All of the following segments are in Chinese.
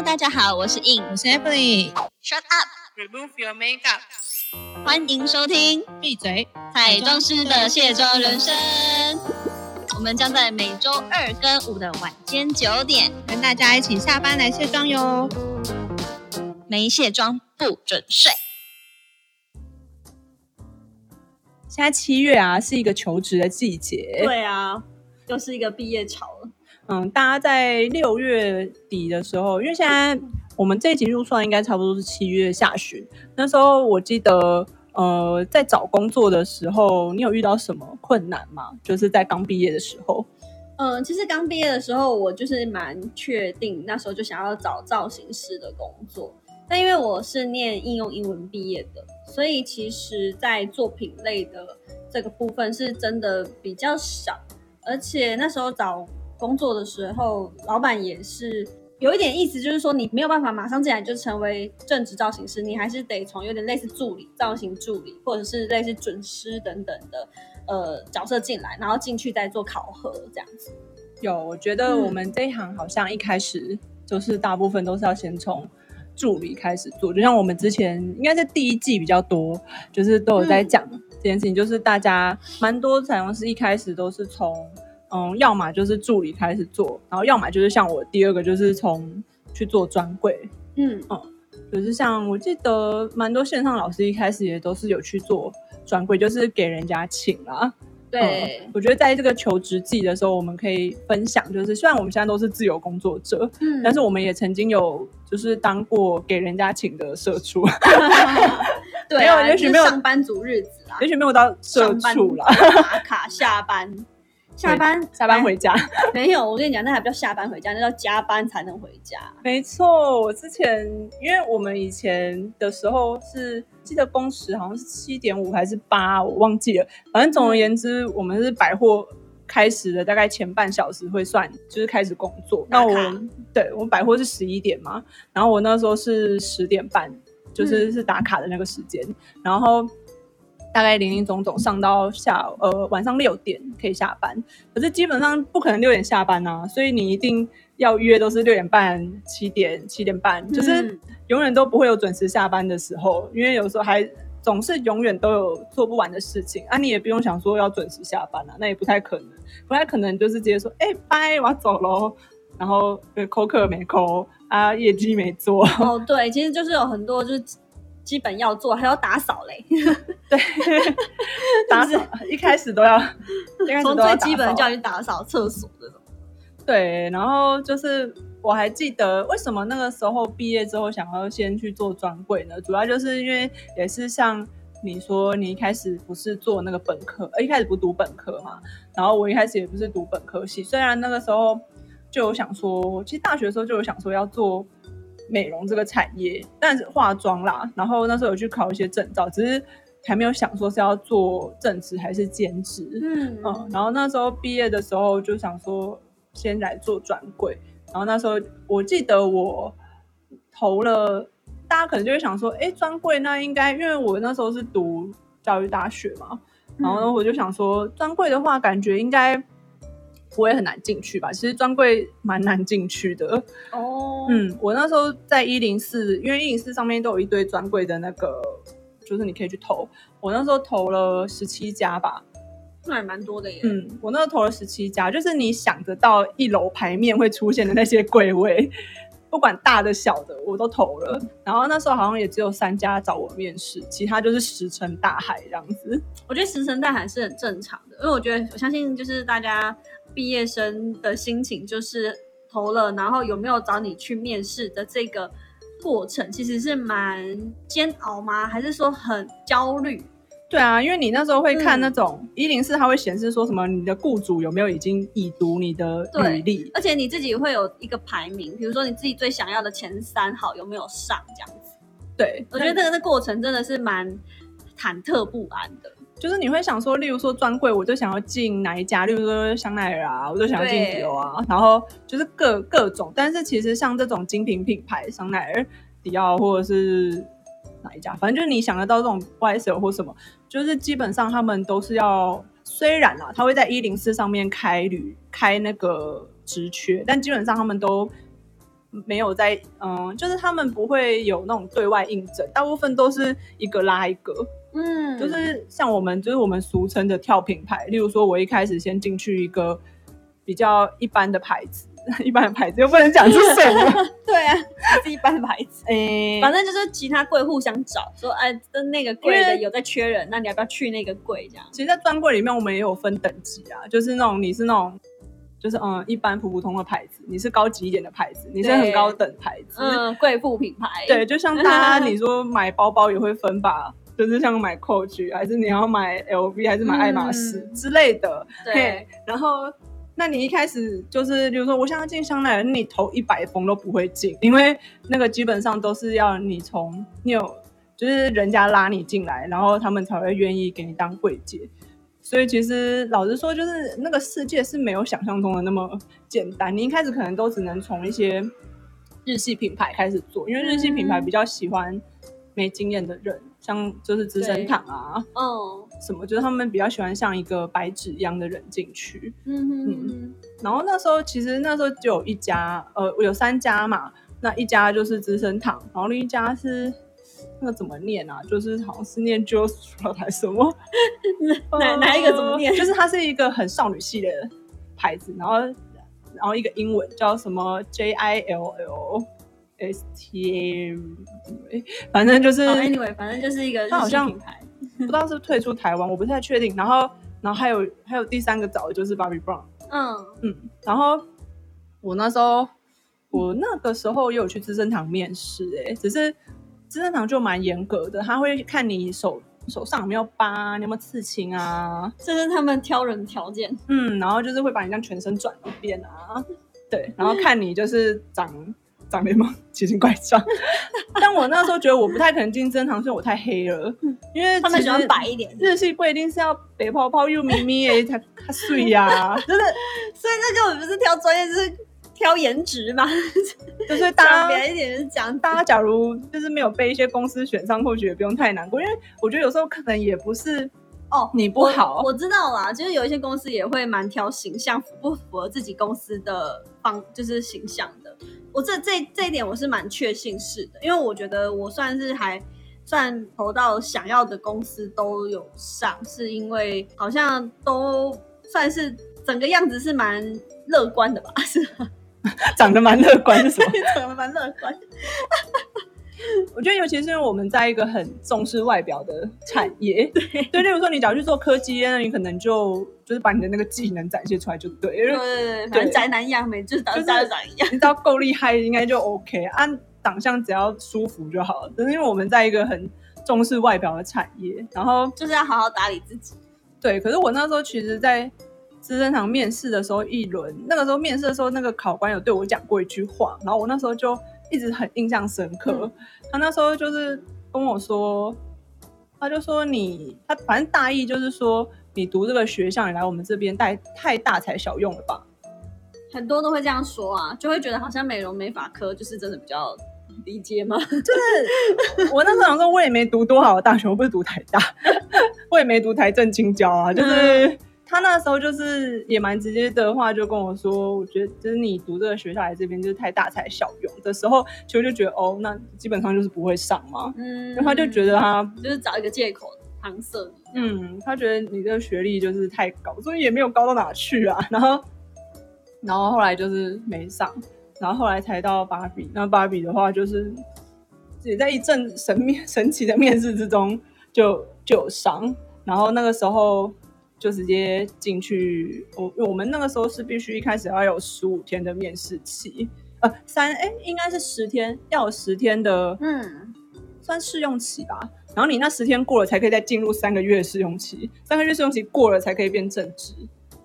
Hello，大家好，我是 In，我是 Emily。Shut up，Remove your makeup。欢迎收听闭嘴！彩妆师的卸妆人生。我们将在每周二跟五的晚间九点，跟大家一起下班来卸妆哟。没卸妆不准睡。现在七月啊，是一个求职的季节。对啊，又是一个毕业潮了。嗯，大家在六月底的时候，因为现在我们这一集入算应该差不多是七月下旬。那时候我记得，呃，在找工作的时候，你有遇到什么困难吗？就是在刚毕业的时候。嗯，其实刚毕业的时候，我就是蛮确定，那时候就想要找造型师的工作。但因为我是念应用英文毕业的，所以其实，在作品类的这个部分是真的比较少。而且那时候找工作的时候，老板也是有一点意思，就是说你没有办法马上进来就成为正职造型师，你还是得从有点类似助理、造型助理，或者是类似准师等等的呃角色进来，然后进去再做考核这样子。有，我觉得我们这一行好像一开始就是大部分都是要先从助理开始做，就像我们之前应该是第一季比较多，就是都有在讲这件事情，就是大家蛮多彩妆师一开始都是从嗯，要么就是助理开始做，然后要么就是像我第二个就是从去做专柜，嗯嗯，就是像我记得蛮多线上老师一开始也都是有去做专柜，就是给人家请啦。对，嗯我觉得在这个求职季的时候，我们可以分享，就是虽然我们现在都是自由工作者，嗯但是我们也曾经有就是当过给人家请的社畜，对啊，没有也许没有就是上班族日子啊，也许没有到社畜啦，打卡下班，下班下班回家。没有，我跟你讲，那还不叫下班回家，那叫加班才能回家。没错，我之前因为我们以前的时候是记得工时好像是七点五还是八，我忘记了。反正总而言之，我们是百货开始的大概前半小时会算，就是开始工作。那我对我们百货是十一点嘛，然后我那时候是十点半，就是是打卡的那个时间，然后。大概零零总总上到下呃晚上六点可以下班，可是基本上不可能六点下班啊，所以你一定要约都是六点半、七点、七点半，就是嗯永远都不会有准时下班的时候，因为有时候还总是永远都有做不完的事情啊，你也不用想说要准时下班啊，那也不太可能，不太可能就是直接说哎拜，我要走喽，然后呃扣客没扣啊，业绩没做，哦，对，其实就是有很多就是基本要做，还要打扫嘞，对，打扫一开始都要，从都最基本的叫你打扫厕所这种。对，然后就是我还记得为什么那个时候毕业之后想要先去做专柜呢？主要就是因为也是像你说，你一开始不是做那个本科，呃，一开始不读本科嘛，然后我一开始也不是读本科系，虽然那个时候就有想说，其实大学的时候就有想说要做美容这个产业，但是化妆啦，然后那时候有去考一些证照，只是还没有想说是要做正职还是兼职，嗯。嗯，然后那时候毕业的时候就想说先来做专柜，然后那时候我记得我投了，大家可能就会想说，哎，专柜那应该，因为我那时候是读教育大学嘛，然后呢我就想说，专柜的话感觉应该不会很难进去吧？其实专柜蛮难进去的，哦，嗯，我那时候在一零四，因为一零四上面都有一堆专柜的那个，就是你可以去投，我那时候投了十七家吧，那也蛮多的耶。嗯，我那时候投了十七家，就是你想得到一楼牌面会出现的那些柜位，不管大的小的我都投了。然后那时候好像也只有三家找我面试，其他就是石沉大海这样子。我觉得石沉大海是很正常的，因为我觉得我相信就是大家毕业生的心情就是投了，然后有没有找你去面试的这个过程，其实是蛮煎熬吗？还是说很焦虑？对啊，因为你那时候会看嗯那种一零四，它会显示说什么你的雇主有没有已经已读你的履历。而且你自己会有一个排名，比如说你自己最想要的前三好有没有上这样子。对，我觉得这个过程真的是蛮忐忑不安的。就是你会想说，例如说专柜，我就想要进哪一家，例如说香奈儿啊，我就想要进迪奥啊，然后就是各各种。但是其实像这种精品品牌，香奈儿、迪奥或者是哪一家，反正就是你想得到这种 YSL 或什么，就是基本上他们都是要，虽然啊，他会在一零四上面开旅开那个直缺，但基本上他们都没有在，嗯，就是他们不会有那种对外应征，大部分都是一个拉一个，嗯，就是像我们就是我们俗称的跳品牌，例如说我一开始先进去一个比较一般的牌子，一般的牌子又不能讲是什么，对啊，是一般的牌子。诶、反正就是其他柜互相找，说哎，的那个柜的有在缺人，那你要不要去那个柜这样？其实，在专柜里面我们也有分等级啊，就是那种你是那种。就是嗯，一般普普通的牌子，你是高级一点的牌子，你是很高等牌子，嗯，贵妇品牌，对，就像大家你说买包包也会分吧，就是像买 Coach 还是你要买 LV 还是买爱马仕嗯之类的，对，然后。那你一开始就是，比如说我想要进香奈儿，你投一百封都不会进，因为那个基本上都是要你从你有，就是人家拉你进来，然后他们才会愿意给你当柜姐。所以其实老实说，就是那个世界是没有想象中的那么简单。你一开始可能都只能从一些日系品牌开始做，因为日系品牌比较喜欢没经验的人，像就是资生堂啊 嗯什么，就是他们比较喜欢像一个白纸一样的人进去。嗯哼哼然后那时候其实那时候就有一家，呃，有三家嘛，那一家就是资生堂，然后另一家是。那个怎么念啊？就是好像是念 j o s t r a 还是什么？哪哪一个怎么念呃就是它是一个很少女系的牌子，然后然后一个英文叫什么 J I L L S T A，反正就是、哦，anyway，反正就是一个好像品牌，不知道是退出台湾，我不太确定。然后然后还有还有第三个找的就是 Bobbi Brown，嗯。嗯，然后我那时候我那个时候也有去资生堂面试，哎，只是资生堂就蛮严格的，他会看你手手上有没有疤，你有没有刺青啊，这是他们挑人的条件。嗯，然后就是会把你这样全身转一遍啊，对，然后看你就是长长得有没有奇形怪状。但我那时候觉得我不太可能进资生堂，是因为我太黑了，因为他们喜欢白一点，日系不一定是要白泡泡又咪咪诶才才碎呀，真的。所以那根本不是挑专业，就是挑颜值嘛。就是大家一点就是讲。大家假如就是没有被一些公司选上，或许也不用太难过，因为我觉得有时候可能也不是哦，你不好我，我知道啦，就是有一些公司也会蛮挑形象符不符合自己公司的方，就是形象的。我这这这一点我是蛮确信是的，因为我觉得我算是还算投到想要的公司都有上，是因为好像都算是整个样子是蛮乐观的吧，是吧？长得蛮乐观是什么？长得蛮乐观。我觉得尤其是因为我们在一个很重视外表的产业，对，对例如说你只要去做科技业，那你可能就就是把你的那个技能展现出来就对，对对对，反正宅男一样美，就是当就长一样。你只要够厉害，应该就 OK。按长相只要舒服就好了。只是因为我们在一个很重视外表的产业，然后 就是要好好打理自己。对，可是我那时候其实，在资生堂面试的时候，一轮那个时候面试的时候，那个考官有对我讲过一句话，然后我那时候就一直很印象深刻。嗯他那时候就是跟我说，他就说你他反正大意就是说，你读这个学校，你来我们这边带太大材小用了吧？很多都会这样说啊，就会觉得好像美容美发科就是真的比较理解吗？就是我那时候想说，我也没读多好的大学，我不是读台大，我也没读台政青交啊，就是。他那时候就是也蛮直接的话，就跟我说，我觉得就是你读这个学校来这边就是太大材小用的时候，其实我就觉得哦，那基本上就是不会上嘛。嗯，然后他就觉得他，就是找一个借口搪塞你。嗯，他觉得你这个学历就是太高，所以也没有高到哪去啊。然后，然后后来就是没上，然后后来才到芭比。那芭比的话，就是也在一阵神秘 神奇的面试之中就就有上，然后那个时候就直接进去。我我们那个时候是必须一开始要有十五天的面试期，呃，三哎应该是十天，要有十天的嗯，算试用期吧。然后你那十天过了，才可以再进入三个月试用期，三个月试用期过了才可以变正职。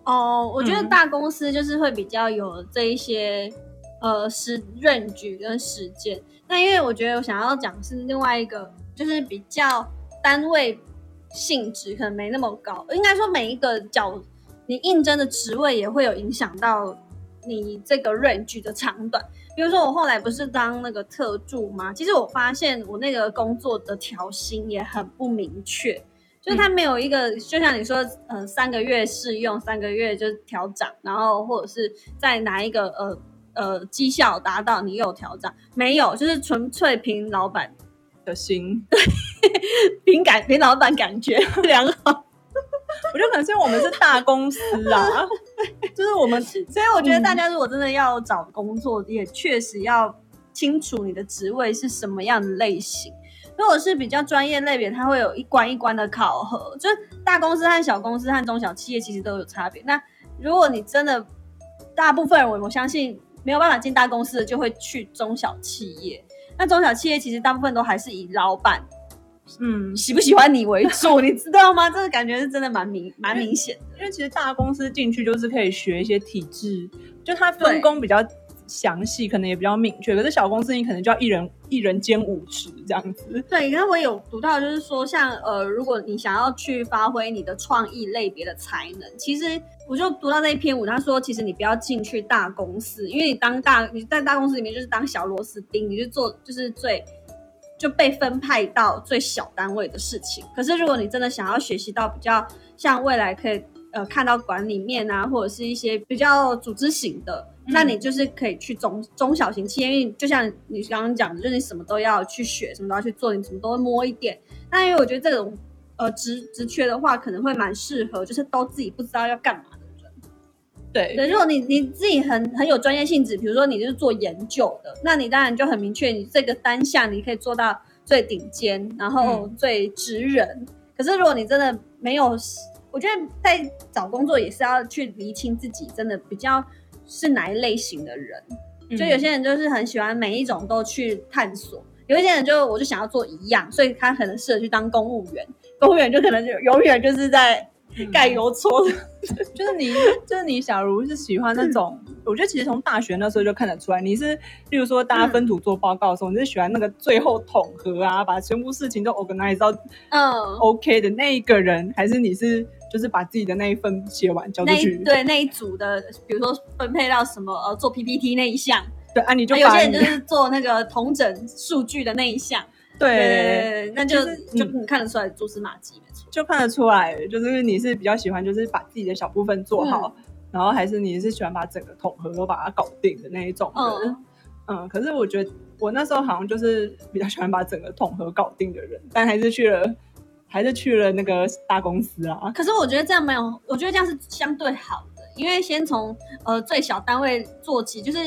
哦，我觉得嗯大公司就是会比较有这一些呃时 range 跟时间。那因为我觉得我想要讲的是另外一个，就是比较单位性质可能没那么高，应该说每一个角你应征的职位也会有影响到你这个 range 的长短。比如说我后来不是当那个特助吗？其实我发现我那个工作的调薪也很不明确。就是他没有一个，就像你说，呃，三个月试用，三个月就调涨，然后或者是在哪一个呃呃绩效达到，你有调涨，没有，就是纯粹凭老板的心，凭感凭老板感觉 良好。我觉得可能是因为我们是大公司啊，就是我们，所以我觉得大家如果真的要找工作，也确实要清楚你的职位是什么样的类型。如果是比较专业类别，它会有一关一关的考核，就是大公司和小公司和中小企业其实都有差别。那如果你真的大部分人，我我相信没有办法进大公司的，就会去中小企业。那中小企业其实大部分都还是以老板嗯，喜不喜欢你为主，你知道吗？这个感觉是真的蛮明蛮明显的。因为其实大公司进去就是可以学一些体制，就它分工比较详细，可能也比较明确。可是小公司你可能就要一人一人兼五职这样子。对，刚刚我有读到，就是说，像呃，如果你想要去发挥你的创意类别的才能，其实我就读到那一篇文，他说，其实你不要进去大公司，因为你当大你在大公司里面就是当小螺丝钉，你就做就是最就被分派到最小单位的事情。可是如果你真的想要学习到比较像未来可以呃看到管理面啊，或者是一些比较组织型的。那你就是可以去中中小型企业，因为就像你刚刚讲的，就是你什么都要去学，什么都要去做，你什么都会摸一点。那因为我觉得这种呃职职缺的话，可能会蛮适合，就是都自己不知道要干嘛的人。对对，如果你你自己很很有专业性质，比如说你就是做研究的，那你当然就很明确，你这个单项你可以做到最顶尖，然后最职人。可是如果你真的没有，我觉得在找工作也是要去厘清自己真的比较。是哪一类型的人？就有些人就是很喜欢每一种都去探索，有一些人就我就想要做一样，所以他可能适合去当公务员。公务员就可能就永远就是在盖油搓，就是你就是你，假如是喜欢那种，我觉得其实从大学那时候就看得出来，你是例如说大家分组做报告的时候，你是喜欢那个最后统合啊，把全部事情都 organize 到嗯 OK 的那一个人，还是你是？就是把自己的那一份写完交出去，对那一组的，比如说分配到什么呃做 PPT 那一项，对啊，你就有些人就是做那个同整数据的那一项，对，那就就你看得出来蛛丝马迹，没错，就看得出来，就是你是比较喜欢就是把自己的小部分做好，然后还是你是喜欢把整个统合都把它搞定的那一种人，嗯，可是我觉得我那时候好像就是比较喜欢把整个统合搞定的人，但还是去了。还是去了那个大公司啊？可是我觉得这样没有，我觉得这样是相对好的，因为先从呃最小单位做起，就是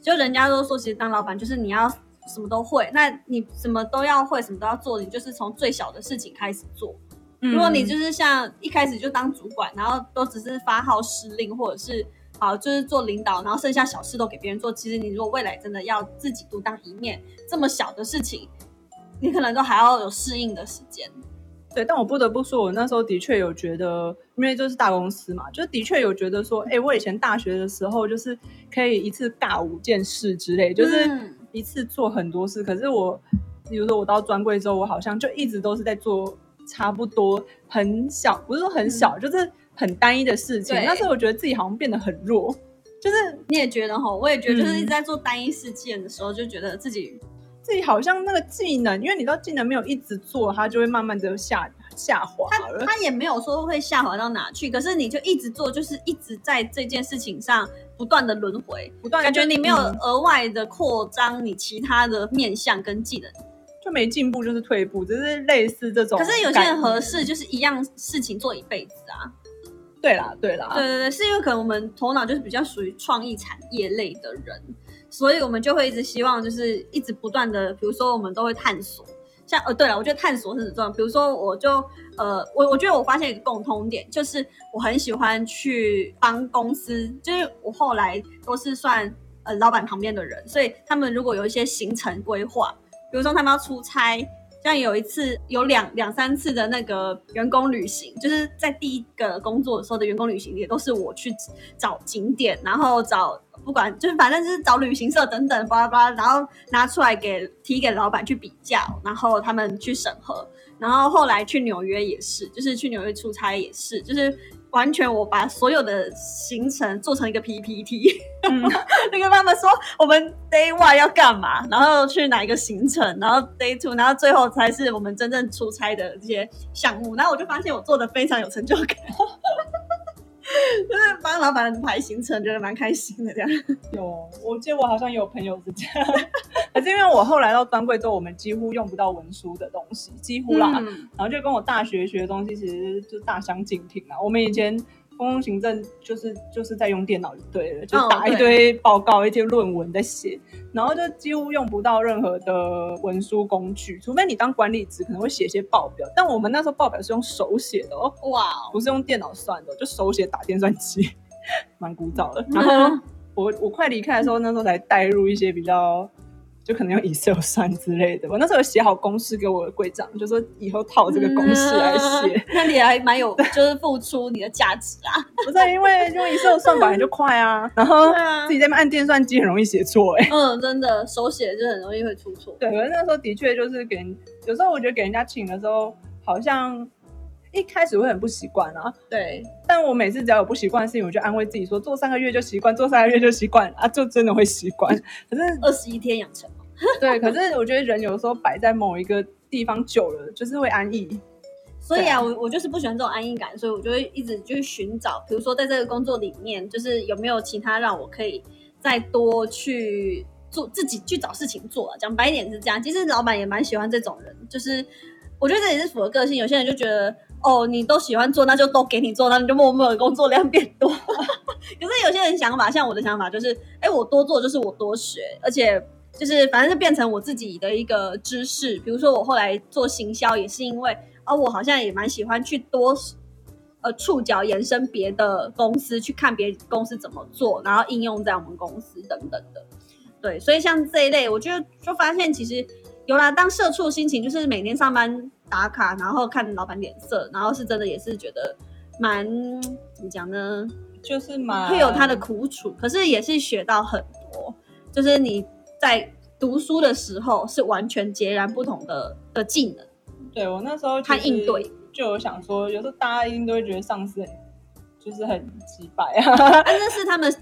就人家都说，其实当老板就是你要什么都会，那你什么都要会，什么都要做，你就是从最小的事情开始做。如果你就是像一开始就当主管，然后都只是发号施令，或者是好就是做领导，然后剩下小事都给别人做，其实你如果未来真的要自己独当一面，这么小的事情，你可能都还要有适应的时间。对，但我不得不说，我那时候的确有觉得，因为就是大公司嘛，就是的确有觉得说，哎，我以前大学的时候就是可以一次尬五件事之类，就是一次做很多事。可是我，比如说我到专柜之后，我好像就一直都是在做差不多很小，不是说很小，就是很单一的事情。那时候我觉得自己好像变得很弱，就是你也觉得哈，我也觉得就是一直在做单一事件的时候，就觉得自己。自己好像那个技能，因为你知道技能没有一直做，它就会慢慢的下下滑它。它也没有说会下滑到哪去，可是你就一直做，就是一直在这件事情上不断的轮回，不断感觉你没有额外的扩张你其他的面向跟技能，就没进步就是退步，只是类似这种。可是有些人合适就是一样事情做一辈子啊。对啦，对啦，对对对，是因为可能我们头脑就是比较属于创意产业类的人。所以我们就会一直希望，就是一直不断的，比如说我们都会探索，像呃，对了，我觉得探索是很重要。比如说，我就呃，我我觉得我发现一个共通点，就是我很喜欢去帮公司，就是我后来都是算呃老板旁边的人，所以他们如果有一些行程规划，比如说他们要出差，像有一次有两两三次的那个员工旅行，就是在第一个工作的时候的员工旅行，也都是我去找景点，然后找。不管就是反正就是找旅行社等等巴拉巴拉，然后拿出来给提给老板去比较，然后他们去审核，然后后来去纽约也是，就是去纽约出差也是，就是完全我把所有的行程做成一个 PPT，嗯 那个他们说我们 Day One 要干嘛，然后去哪一个行程，然后 Day Two，然后最后才是我们真正出差的这些项目，然后我就发现我做的非常有成就感。就 是帮老板排行程，觉得蛮开心的这样。有，我记得我好像有朋友是这样，可是因为我后来到专柜之后，我们几乎用不到文书的东西，几乎啦，嗯然后就跟我大学学的东西其实就大相径庭啊。我们以前公共行政就是就是在用电脑就对了，就哦打一堆报告、一些论文在写，然后就几乎用不到任何的文书工具，除非你当管理职可能会写一些报表，但我们那时候报表是用手写的哦，哇哦，不是用电脑算的，就手写打电算机，蛮古早的。然后我我快离开的时候，那时候才带入一些比较，就可能用 Excel 算之类的。我那时候有写好公式给我的柜长，就说以后套这个公式来写。嗯那你还蛮有，就是付出你的价值啊。不是因为用 Excel 算本来就快啊，然后自己在那边按电算机很容易写错哎、嗯，真的手写就很容易会出错。对，可是那时候的确就是给人，有时候我觉得给人家请的时候，好像一开始会很不习惯啊。对，但我每次只要有不习惯的事情，我就安慰自己说，做三个月就习惯，做三个月就习惯啊，就真的会习惯。可是二十一天养成嘛。对，可是我觉得人有时候摆在某一个地方久了，就是会安逸。所以啊，啊我我就是不喜欢这种安逸感，所以我就会一直就是寻找，比如说在这个工作里面，就是有没有其他让我可以再多去做自己去找事情做、啊。讲白一点是这样，其实老板也蛮喜欢这种人，就是我觉得这也是符合个性。有些人就觉得哦，你都喜欢做，那就都给你做，那你就默默的工作量变多。可是有些人想法，像我的想法就是，哎，我多做就是我多学，而且就是反正就变成我自己的一个知识。比如说我后来做行销，也是因为哦，我好像也蛮喜欢去多呃触角延伸别的公司，去看别公司怎么做，然后应用在我们公司等等的。对，所以像这一类，我就就发现其实有啦，当社畜心情就是每天上班打卡，然后看老板脸色，然后是真的也是觉得蛮怎么讲呢？就是蛮会有他的苦楚，可是也是学到很多。就是你在读书的时候是完全截然不同的的技能。对我那时候他应对，就有想说，有时候大家一定都会觉得上司很就是很击败啊。但，那是他们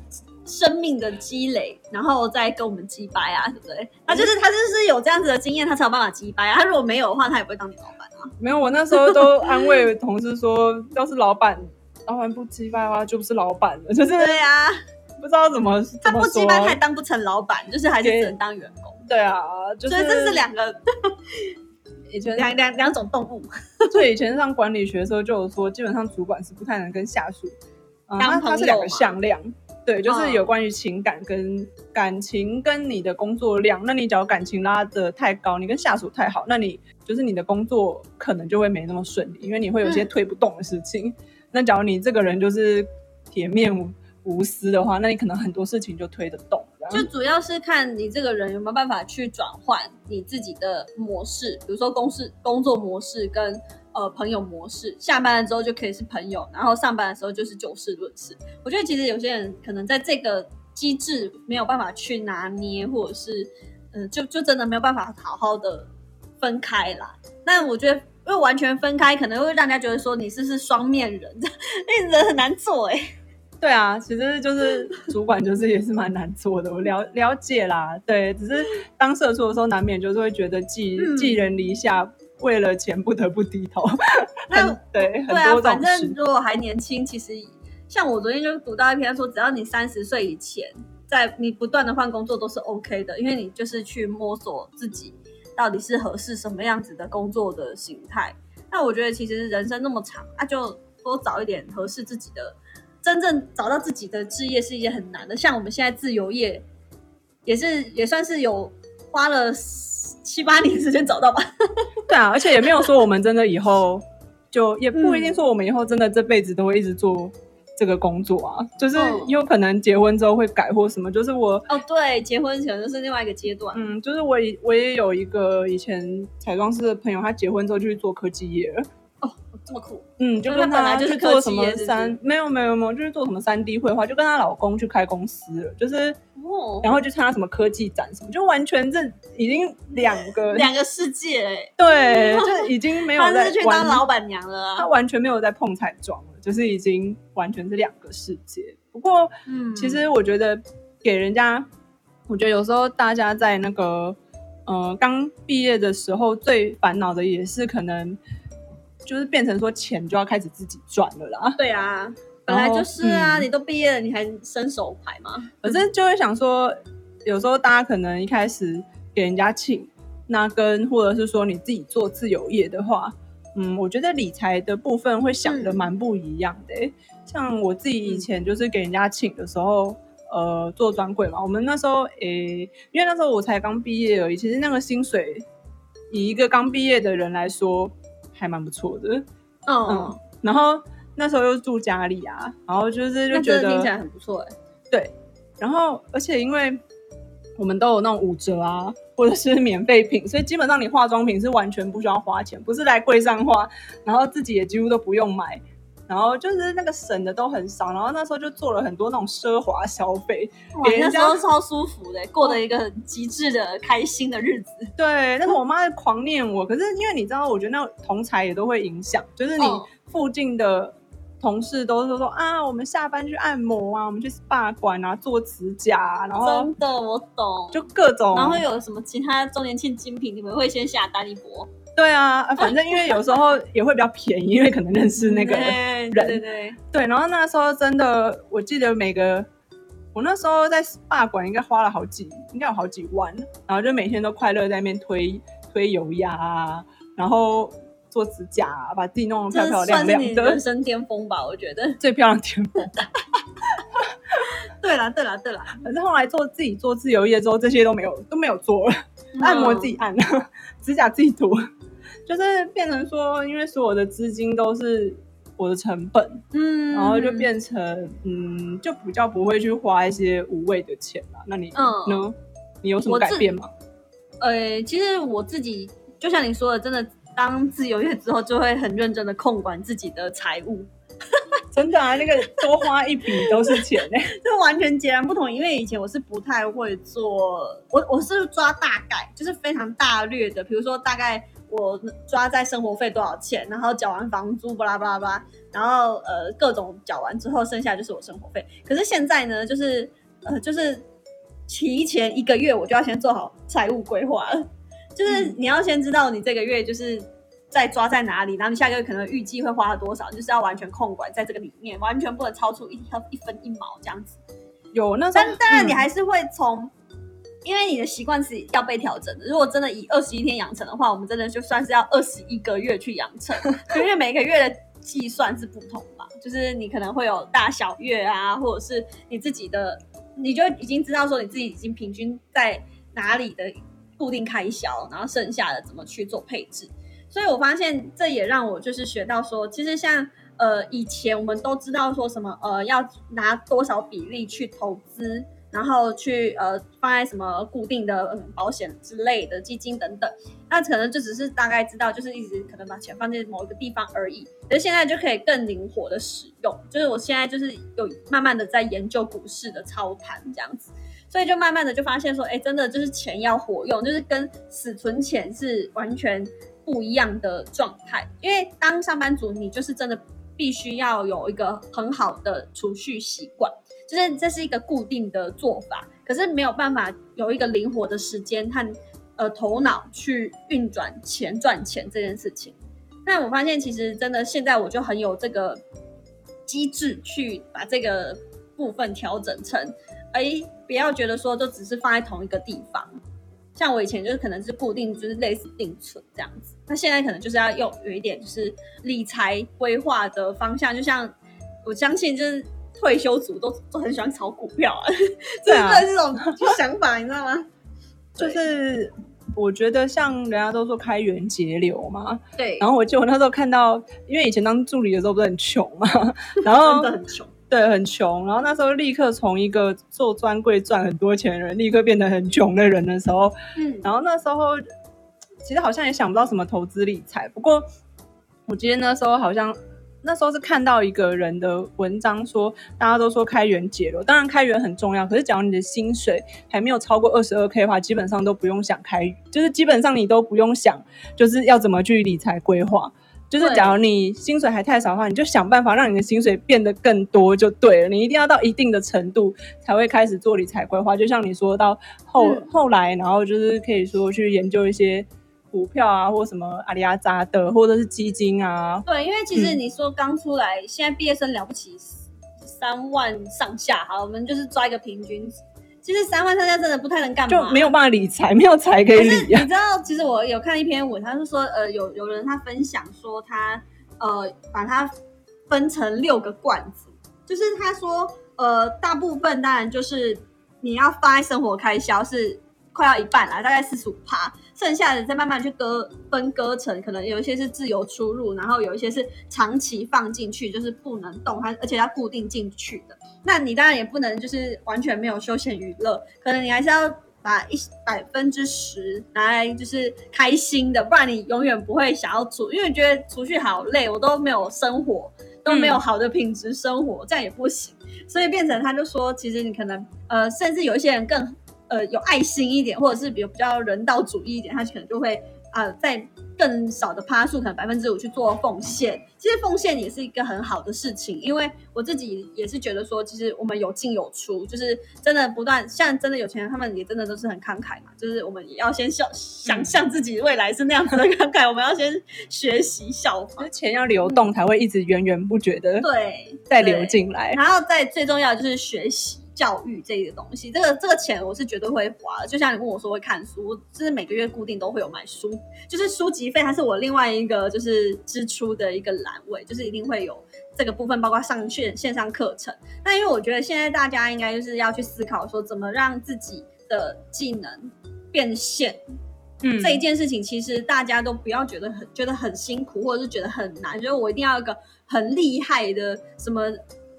生命的积累，然后再跟我们击败啊，对不对？他就是他就是有这样子的经验，他才有办法击败啊。他如果没有的话，他也不会当你老板啊。没有，我那时候都安慰同事说，要是老板老板不击败的话，就不是老板了，就是对啊，不知道怎么他不击败，他也当不成老板，就是还是只能当员工。对啊，就是所以这是两个 以前两两两种动物。所以以前上管理学的时候就有说，基本上主管是不太能跟下属，嗯，当它它是两个向量。对，就是嗯有关于情感跟感情跟你的工作量。那你只要感情拉得太高，你跟下属太好，那你就是你的工作可能就会没那么顺利，因为你会有些嗯推不动的事情。那假如你这个人就是铁面无私的话，那你可能很多事情就推得动。就主要是看你这个人有没有办法去转换你自己的模式，比如说公式、工作模式跟呃朋友模式。下班了之后就可以是朋友，然后上班的时候就是就事论事。我觉得其实有些人可能在这个机制没有办法去拿捏，或者是嗯、就就真的没有办法好好的分开啦。但我觉得。因为完全分开，可能会让人家觉得说你是是双面人，那人很难做哎、对啊，其实就是 主管，就是也是蛮难做的。我了了解啦，对，只是当社畜的时候，难免就是会觉得寄嗯寄人篱下，为了钱不得不低头。那很对，对啊，反。正如果还年轻，其实像我昨天就读到一篇说，只要你三十岁以前，在你不断的换工作都是 OK 的，因为你就是去摸索自己到底是合适什么样子的工作的形态。那我觉得其实人生那么长，啊，就多找一点合适自己的，真正找到自己的职业是一件很难的。像我们现在自由业，也是也算是有花了七八年时间找到吧。对啊，而且也没有说我们真的以后就也不一嗯定说我们以后真的这辈子都会一直做这个工作啊，就是嗯有可能结婚之后会改或什么。就是我哦，对，结婚可能是另外一个阶段。嗯，就是我也我也有一个以前彩妆师的朋友，他结婚之后就去做科技业了。这么酷，嗯，就跟她本来就是做什么三没有没有没有，就是做什么三 D 绘画，就跟她老公去开公司了，就是哦然后就参加什么科技展什么，就完全这已经两个 两个世界哎、对，就已经没有她在是去当老板娘了啊。他完全没有在碰彩妆了，就是已经完全是两个世界。不过嗯其实我觉得给人家，我觉得有时候大家在那个呃刚毕业的时候，最烦恼的也是可能就是变成说钱就要开始自己赚了啦。对啊，本来就是啊，嗯你都毕业了，你还伸手牌吗？反正就会想说，有时候大家可能一开始给人家请，那跟或者是说你自己做自由业的话，嗯，我觉得理财的部分会想的嗯蛮不一样的欸、像我自己以前就是给人家请的时候。呃，做专柜嘛，我们那时候诶、因为那时候我才刚毕业而已，其实那个薪水以一个刚毕业的人来说还蛮不错的。嗯嗯，然后那时候又住家里啊，然后就是就觉得听起来很不错哎。对，然后而且因为我们都有那种五折啊，或者是免费品，所以基本上你化妆品是完全不需要花钱，不是来柜上花，然后自己也几乎都不用买。然后就是那个省的都很少，然后那时候就做了很多那种奢华消费，哇，给人家那时候超舒服的，过了一个很极致的开心的日子。对，但是 我妈狂念我，可是因为你知道，我觉得那同才也都会影响，就是你哦附近的同事都是说啊，我们下班去按摩啊，我们去 SPA 馆啊做指甲啊，然后真的，我懂。就各种，然后有什么其他周年庆精品，你们会先下单一波？对啊，啊反正因为有时候也会比较便宜，因为可能认识那个对 人，对对对，对，然后那时候真的，我记得每个我那时候在 SPA 馆应该花了好几，应该有好几万，然后就每天都快乐在那边推推油压啊，然后做指甲、啊，把自己弄得漂漂亮亮的，人生巅峰吧？我觉得。最漂亮的天赋。对啦对啦对啦，可是后来做自己做自由业之后，这些都没有都没有做了，按摩自己。己按，指甲自己涂，就是变成说，因为所有的资金都是我的成本，嗯，然后就变成嗯，就比较不会去花一些无谓的钱了。那你嗯呢？你有什么改变吗？呃，其实我自己就像你说的，真的当自由业之后，就会很认真的控管自己的财务，真的啊，那个多花一笔都是钱哎、就完全截然不同。因为以前我是不太会做，我我是抓大概，就是非常大略的，比如说大概我抓在生活费多少钱，然后缴完房租，巴拉巴拉巴拉，然后呃各种缴完之后，剩下就是我生活费。可是现在呢，就是呃就是提前一个月我就要先做好财务规划了，就是你要先知道你这个月就是。在抓在哪里，然后你下个月可能预计会花多少，就是要完全控管在这个里面，完全不能超出一条一分一毛这样子。有那但当然，你嗯还是会从，因为你的习惯是要被调整的。如果真的以二十一天养成的话，我们真的就算是要二十一个月去养成，因为每个月的计算是不同嘛，就是你可能会有大小月啊，或者是你自己的，你就已经知道说你自己已经平均在哪里的固定开销，然后剩下的怎么去做配置。所以我发现这也让我就是学到说，其实像呃以前我们都知道说什么呃要拿多少比例去投资，然后去呃放在什么固定的、嗯、保险之类的基金等等，那可能就只是大概知道，就是一直可能把钱放在某一个地方而已。可是现在就可以更灵活的使用，就是我现在就是有慢慢的在研究股市的操盘这样子。所以就慢慢的就发现说，哎，真的就是钱要活用，就是跟死存钱是完全不一样的状态。因为当上班族，你就是真的必须要有一个很好的储蓄习惯，就是这是一个固定的做法，可是没有办法有一个灵活的时间和呃头脑去运转钱赚钱这件事情。那我发现其实真的现在我就很有这个机制去把这个部分调整成，哎，不要觉得说就只是放在同一个地方。像我以前就是可能是固定，就是类似定存这样子。那现在可能就是要用有一点就是理财规划的方向，就像我相信就是退休族都都很喜欢炒股票啊，就对是啊这种想法，你知道吗？就是我觉得像人家都说开源节流嘛，对，然后我记得我那时候看到，因为以前当助理的时候不是很穷嘛，然后真的很穷。对很穷，然后那时候立刻从一个做专柜赚很多钱的人，立刻变得很穷的人的时候，嗯，然后那时候其实好像也想不到什么投资理财，不过我记得那时候好像那时候是看到一个人的文章说，大家都说开源节流，当然开源很重要，可是假如你的薪水还没有超过二十二 k 的话，基本上都不用想开，就是基本上你都不用想，就是要怎么去理财规划。就是假如你薪水还太少的话，你就想办法让你的薪水变得更多就对了。你一定要到一定的程度才会开始做理财规划。就像你说到后、嗯后来，然后就是可以说去研究一些股票啊，或什么阿里阿扎的，或者是基金啊。对，因为其实嗯你说刚出来，现在毕业生了不起三万上下，好，我们就是抓一个平均值。其实三万上下真的不太能干嘛，就没有办法理财，没有财可以可是理啊。你知道，其实我有看一篇文，他是说，呃，有有人他分享说他，呃，把它分成六个罐子，就是他说，呃，大部分当然就是你要放在生活开销是快要一半啦，大概四十五趴，剩下的再慢慢去割分割成，可能有一些是自由出入，然后有一些是长期放进去，就是不能动，它而且要固定进去的。那你当然也不能就是完全没有休闲娱乐，可能你还是要把一百分之十拿来就是开心的，不然你永远不会想要储，因为你觉得储蓄好累，我都没有生活，都没有好的品质生活，这样也不行。所以变成他就说，其实你可能呃，甚至有一些人更呃有爱心一点，或者是比如比较人道主义一点，他可能就会呃在更少的趴数，可能百分之五去做奉献。其实奉献也是一个很好的事情，因为我自己也是觉得说，其实我们有进有出，就是真的不断，像真的有钱人，他们也真的都是很慷慨嘛。就是我们也要先想想象自己未来是那样子的慷慨，我们要先学习效仿就是。钱要流动，才会一直源源不绝的对，再流进来。然后再最重要的就是学习教育这个东西，这个这个钱我是绝对会花的。就像你问我说会看书，我就是每个月固定都会有买书，就是书籍费，它是我另外一个就是支出的一个栏位，就是一定会有这个部分，包括上线线上课程。那因为我觉得现在大家应该就是要去思考说，怎么让自己的技能变现，嗯这一件事情，其实大家都不要觉得很觉得很辛苦，或者是觉得很难，觉得我一定要一个很厉害的什么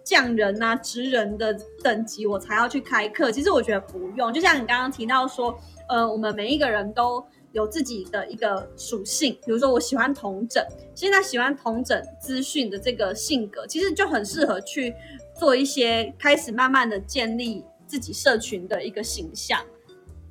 匠人啊、职人的等级，我才要去开课。其实我觉得不用，就像你刚刚提到说，呃，我们每一个人都有自己的一个属性，比如说我喜欢同整，现在喜欢同整资讯的这个性格，其实就很适合去做一些开始慢慢的建立自己社群的一个形象。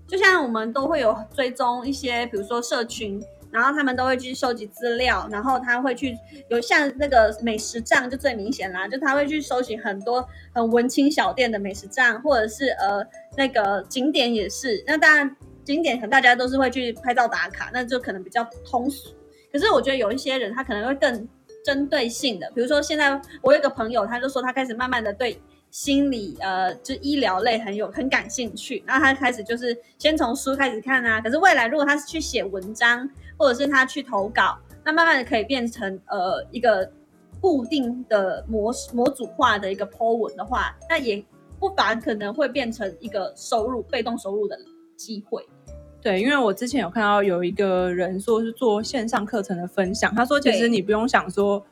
就像我们都会有追踪一些，比如说社群，然后他们都会去收集资料，然后他会去有像那个美食账就最明显啦，就他会去搜集很多很文青小店的美食账，或者是呃那个景点也是。那当然景点可能大家都是会去拍照打卡，那就可能比较通俗。可是我觉得有一些人他可能会更针对性的，比如说现在我有一个朋友，他就说他开始慢慢的对心理呃，就医疗类很有很感兴趣，然后他开始就是先从书开始看啊。可是未来如果他是去写文章，或者是他去投稿，那慢慢的可以变成呃一个固定的模模组化的一个 po 文的话，那也不乏可能会变成一个收入被动收入的机会。对，因为我之前有看到有一个人说是做线上课程的分享，他说其实你不用想说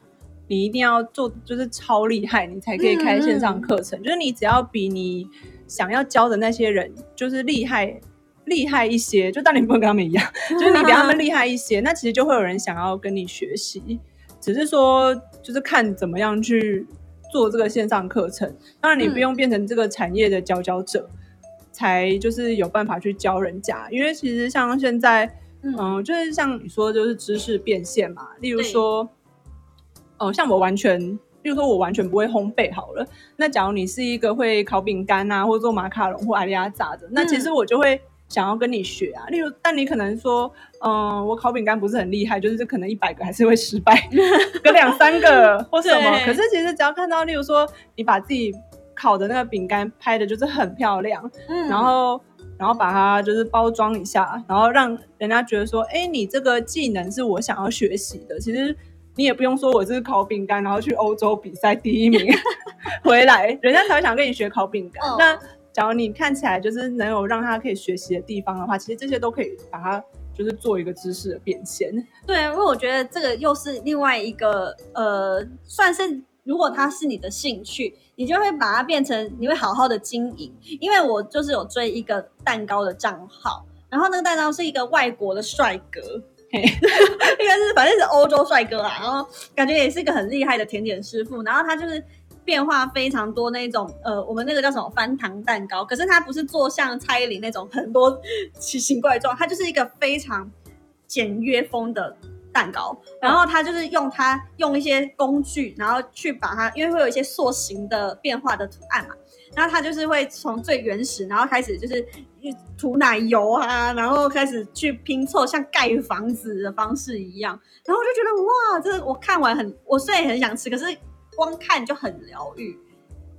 你一定要做就是超厉害，你才可以开线上课程，就是你只要比你想要教的那些人就是厉害厉害一些，就当然你不能跟他们一样，就是你比他们厉害一些，那其实就会有人想要跟你学习，只是说就是看怎么样去做这个线上课程，当然你不用变成这个产业的佼佼者。才就是有办法去教人家，因为其实像现在，嗯。嗯、就是像你说，的，就是知识变现嘛。例如说，哦、像我完全，例如说我完全不会烘焙好了，那假如你是一个会烤饼干啊，或者做马卡龙或阿里亚炸的，那其实我就会想要跟你学啊。例如，但你可能说，嗯、我烤饼干不是很厉害，就是可能一百个还是会失败，有两三个 或什么。可是其实只要看到，例如说你把自己烤的那个饼干拍的就是很漂亮，嗯然后然后把它就是包装一下，然后让人家觉得说，哎，你这个技能是我想要学习的。其实你也不用说我这是烤饼干，然后去欧洲比赛第一名 回来，人家才会想跟你学烤饼干。哦那假如你看起来就是能有让他可以学习的地方的话，其实这些都可以把它就是做一个知识的变现。对，因为我觉得这个又是另外一个呃，算是如果它是你的兴趣，你就会把它变成你会好好的经营。因为我就是有追一个蛋糕的账号，然后那个蛋糕是一个外国的帅哥，嘿 应该是反正是欧洲帅哥啦，然后感觉也是一个很厉害的甜点师傅，然后他就是。变化非常多那种，呃，我们那个叫什么翻糖蛋糕，可是它不是做像蔡依林那种很多 奇形怪状，它就是一个非常简约风的蛋糕，然后它就是用它用一些工具，然后去把它，因为会有一些塑形的变化的图案嘛，然后它就是会从最原始，然后开始就是涂奶油啊，然后开始去拼凑，像盖房子的方式一样，然后我就觉得哇，这我看完很，我虽然很想吃，可是光看就很疗愈。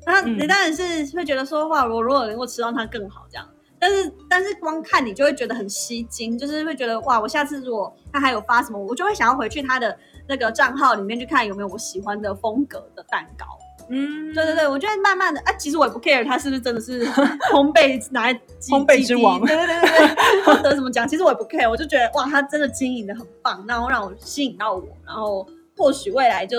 那嗯你当然是会觉得说，哇，我如果能够吃到它更好这样。但是但是光看你就会觉得很吸睛，就是会觉得哇，我下次如果他还有发什么，我就会想要回去他的那个账号里面去看有没有我喜欢的风格的蛋糕。嗯，对对对，我觉得慢慢的啊，其实我也不 care 他是不是真的是 烘焙拿来烘焙之王对对对对对，或得什么奖，其实我也不 care，我就觉得哇，他真的经营的很棒，然后让我吸引到我，然后或许未来就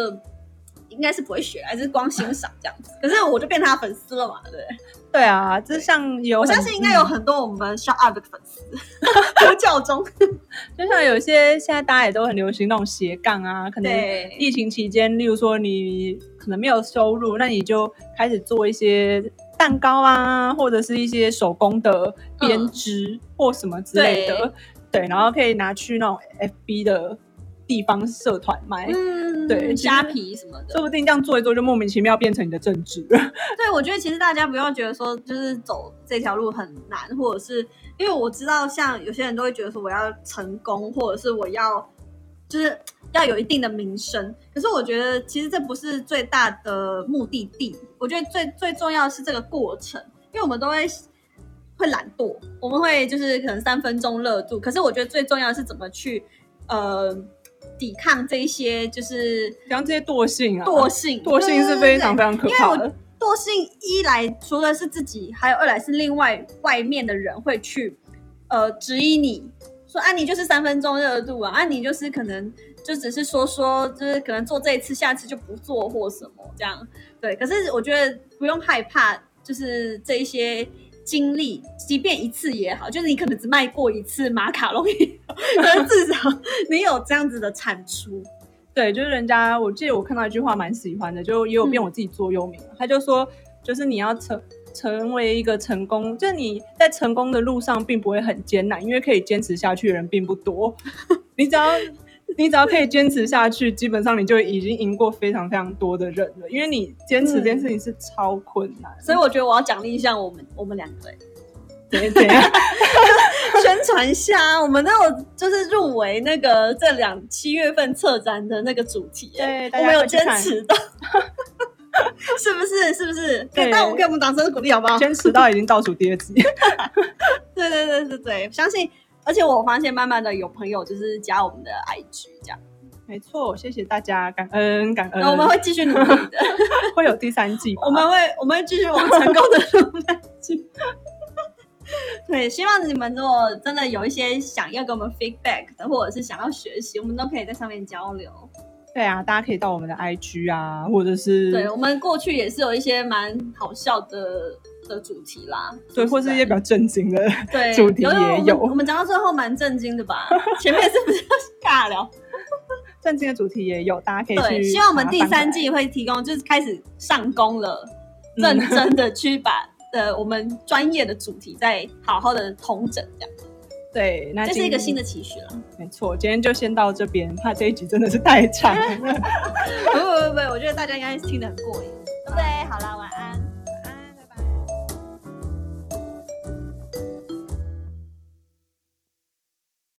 应该是不会学，还是光欣赏这样子。可是我就变他粉丝了嘛，对不对？对啊，这像有，我相信应该有嗯很多我们 Shut Up 的粉丝，呼叫中。就像有些现在大家也都很流行那种斜杠啊，可能疫情期间，例如说你可能没有收入，那你就开始做一些蛋糕啊，或者是一些手工的编织或什么之类的，对，然后可以拿去那种 FB 的地方社团卖。嗯，对虾皮什么的。说不定这样做一做，就莫名其妙变成你的政治了。对，我觉得其实大家不要觉得说就是走这条路很难，或者是因为我知道像有些人都会觉得说我要成功，或者是我要就是要有一定的名声。可是我觉得其实这不是最大的目的地，我觉得最最重要的是这个过程，因为我们都会会懒惰，我们会就是可能三分钟热度。可是我觉得最重要的是怎么去呃抵抗这一些就是像这些惰性啊，惰性，惰性是非常非常可怕的。惰性一来除了是自己，还有二来是另外外面的人会去呃质疑你说啊你就是三分钟热度啊，啊你就是可能就只是说说，就是可能做这一次，下次就不做或什么这样。对，可是我觉得不用害怕，就是这一些。经历，即便一次也好，就是你可能只卖过一次马卡龙也 至少你有这样子的产出。对，就是人家，我记得我看到一句话蛮喜欢的，就也有变我自己座右铭了。他就说，就是你要成成为一个成功，就是你在成功的路上并不会很艰难，因为可以坚持下去的人并不多。你只要你只要可以坚持下去，基本上你就已经赢过非常非常多的人了，因为你坚持这件事情是超困难。所以我觉得我要奖励一下我们我们两个、欸，怎怎样？宣传一下，我们都有就是入围那个这两七月份策展的那个主题、欸，对我们有坚持到，是不是？是不是？对那我们给我们掌声鼓励好不好？坚持到已经倒数第二集。对对对对对，相信。而且我发现慢慢的有朋友就是加我们的 IG 这样，没错，谢谢大家，感恩感恩。那我们会继续努力的，会有第三季吧，我们会我们会继续我们成功的路下去。对，希望你们如果真的有一些想要给我们 feedback 的，或者是想要学习，我们都可以在上面交流。对啊，大家可以到我们的 IG 啊，或者是对我们过去也是有一些蛮好笑的的主题啦，对，或是一些比较震惊的对 主题有也有我们讲到最后蛮震惊的吧？前面是不是尬聊？震惊的主题也有，大家可以对，去。希望我们第三季。会提供，就是开始上工了，认真的去把呃我们专业的主题再好好的通整，这样，对，那这是一个新的期许了。没错，今天就先到这边，怕这一集真的是太长了。不不不不，我觉得大家应该听得很过瘾，对不对？好啦，晚安。